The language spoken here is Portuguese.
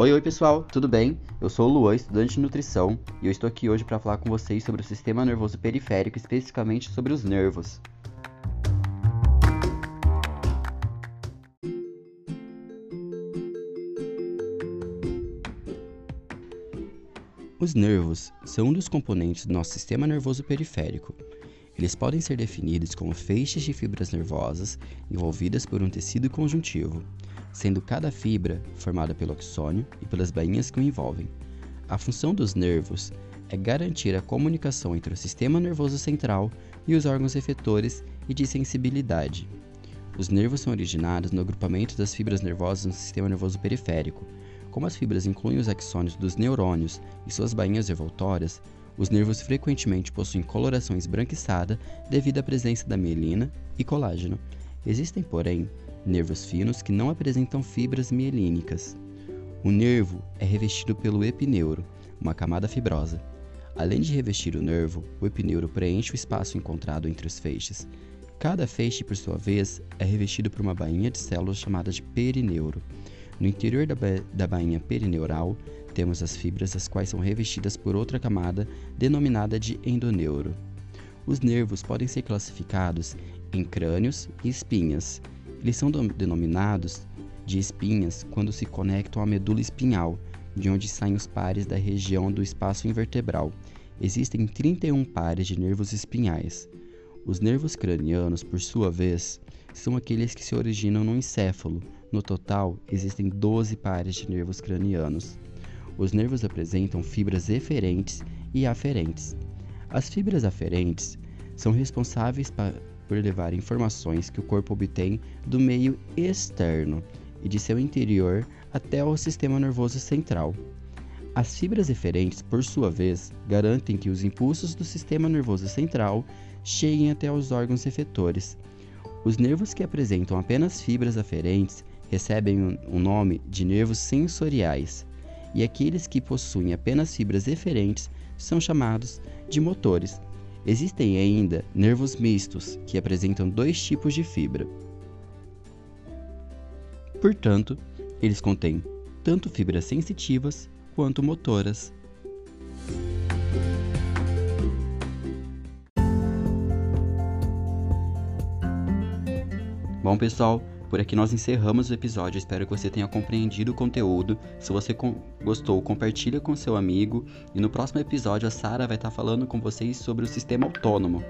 Oi, oi pessoal, tudo bem? Eu sou o Luan, estudante de nutrição, e eu estou aqui hoje para falar com vocês sobre o sistema nervoso periférico, especificamente sobre os nervos. Os nervos são um dos componentes do nosso sistema nervoso periférico. Eles podem ser definidos como feixes de fibras nervosas envolvidas por um tecido conjuntivo, sendo cada fibra formada pelo axônio e pelas bainhas que o envolvem. A função dos nervos é garantir a comunicação entre o sistema nervoso central e os órgãos efetores e de sensibilidade. Os nervos são originados no agrupamento das fibras nervosas no sistema nervoso periférico. Como as fibras incluem os axônios dos neurônios e suas bainhas revoltórias, os nervos frequentemente possuem coloração esbranquiçada devido à presença da mielina e colágeno. Existem, porém, nervos finos que não apresentam fibras mielínicas. O nervo é revestido pelo epineuro, uma camada fibrosa. Além de revestir o nervo, o epineuro preenche o espaço encontrado entre os feixes. Cada feixe, por sua vez, é revestido por uma bainha de células chamada de perineuro. No interior da, ba da bainha perineural, temos as fibras, as quais são revestidas por outra camada denominada de endoneuro. Os nervos podem ser classificados em crânios e espinhas. Eles são denominados de espinhas quando se conectam à medula espinhal, de onde saem os pares da região do espaço invertebral. Existem 31 pares de nervos espinhais. Os nervos cranianos, por sua vez, são aqueles que se originam no encéfalo. No total, existem 12 pares de nervos cranianos. Os nervos apresentam fibras eferentes e aferentes. As fibras aferentes são responsáveis por levar informações que o corpo obtém do meio externo e de seu interior até o sistema nervoso central. As fibras eferentes, por sua vez, garantem que os impulsos do sistema nervoso central cheguem até os órgãos efetores. Os nervos que apresentam apenas fibras aferentes recebem o nome de nervos sensoriais e aqueles que possuem apenas fibras eferentes são chamados de motores. Existem ainda nervos mistos, que apresentam dois tipos de fibra. Portanto, eles contêm tanto fibras sensitivas quanto motoras. Bom, pessoal, por aqui nós encerramos o episódio. Espero que você tenha compreendido o conteúdo. Se você gostou, compartilha com seu amigo. E no próximo episódio a Sara vai estar falando com vocês sobre o sistema autônomo.